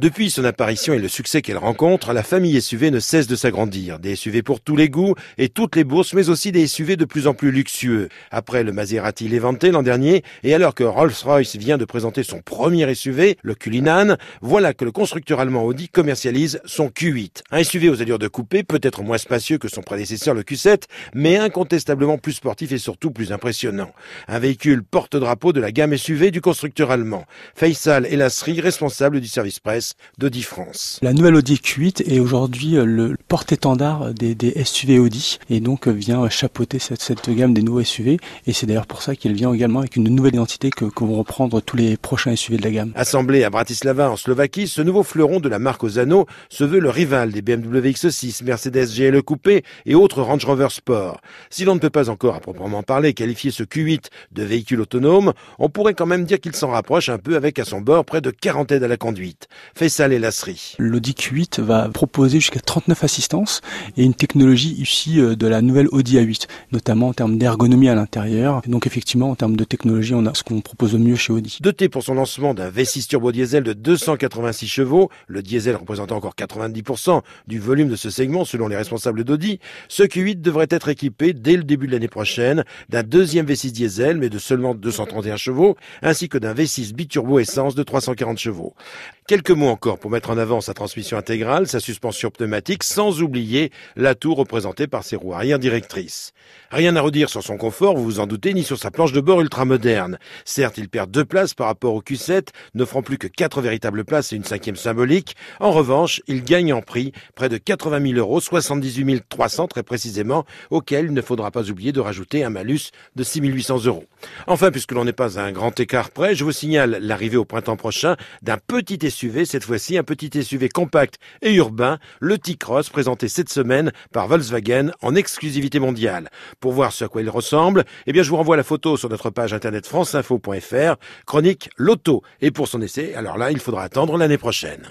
Depuis son apparition et le succès qu'elle rencontre, la famille SUV ne cesse de s'agrandir. Des SUV pour tous les goûts et toutes les bourses, mais aussi des SUV de plus en plus luxueux. Après le Maserati Levante l'an dernier, et alors que Rolls-Royce vient de présenter son premier SUV, le Cullinan, voilà que le constructeur allemand Audi commercialise son Q8. Un SUV aux allures de coupé, peut-être moins spacieux que son prédécesseur le Q7, mais incontestablement plus sportif et surtout plus impressionnant. Un véhicule porte-drapeau de la gamme SUV du constructeur allemand. Faisal Elasri, responsable du service presse d'Audi France. La nouvelle Audi Q8 est aujourd'hui euh, le porte-étendard des, SUV Audi et donc euh, vient chapeauter cette, gamme des nouveaux SUV et c'est d'ailleurs pour ça qu'il vient également avec une nouvelle identité que, vont reprendre tous les prochains SUV de la gamme. Assemblé à Bratislava en Slovaquie, ce nouveau fleuron de la marque Ozano se veut le rival des BMW X6, Mercedes GLE Coupé et autres Range Rover Sport. Si l'on ne peut pas encore à proprement parler qualifier ce Q8 de véhicule autonome, on pourrait quand même dire qu'il s'en rapproche un peu avec à son bord près de 40 aides à la conduite. Faisal Lasserie. L'Audi Q8 va proposer jusqu'à 39 assistances et une technologie issue euh, de la nouvelle Audi A8, notamment en termes d'ergonomie à l'intérieur. Donc effectivement, en termes de technologie, on a ce qu'on propose au mieux chez Audi. Doté pour son lancement d'un V6 turbo diesel de 286 chevaux, le diesel représentant encore 90% du volume de ce segment selon les responsables d'Audi, ce Q8 devrait être équipé dès le début de l'année prochaine d'un deuxième V6 diesel mais de seulement 231 chevaux, ainsi que d'un V6 biturbo essence de 340 chevaux. Quelques encore pour mettre en avant sa transmission intégrale, sa suspension pneumatique, sans oublier l'atout représenté par ses roues arrière directrices. Rien à redire sur son confort, vous vous en doutez, ni sur sa planche de bord ultra moderne. Certes, il perd deux places par rapport au Q7, n'offrant plus que quatre véritables places et une cinquième symbolique. En revanche, il gagne en prix près de 80 000 euros, 78 300 très précisément, auquel il ne faudra pas oublier de rajouter un malus de 6 800 euros. Enfin, puisque l'on n'est pas à un grand écart près, je vous signale l'arrivée au printemps prochain d'un petit SUV, cette fois-ci un petit SUV compact et urbain, le T-Cross, présenté cette semaine par Volkswagen en exclusivité mondiale. Pour voir ce à quoi il ressemble, eh bien, je vous renvoie la photo sur notre page internet franceinfo.fr, chronique Loto. Et pour son essai, alors là, il faudra attendre l'année prochaine.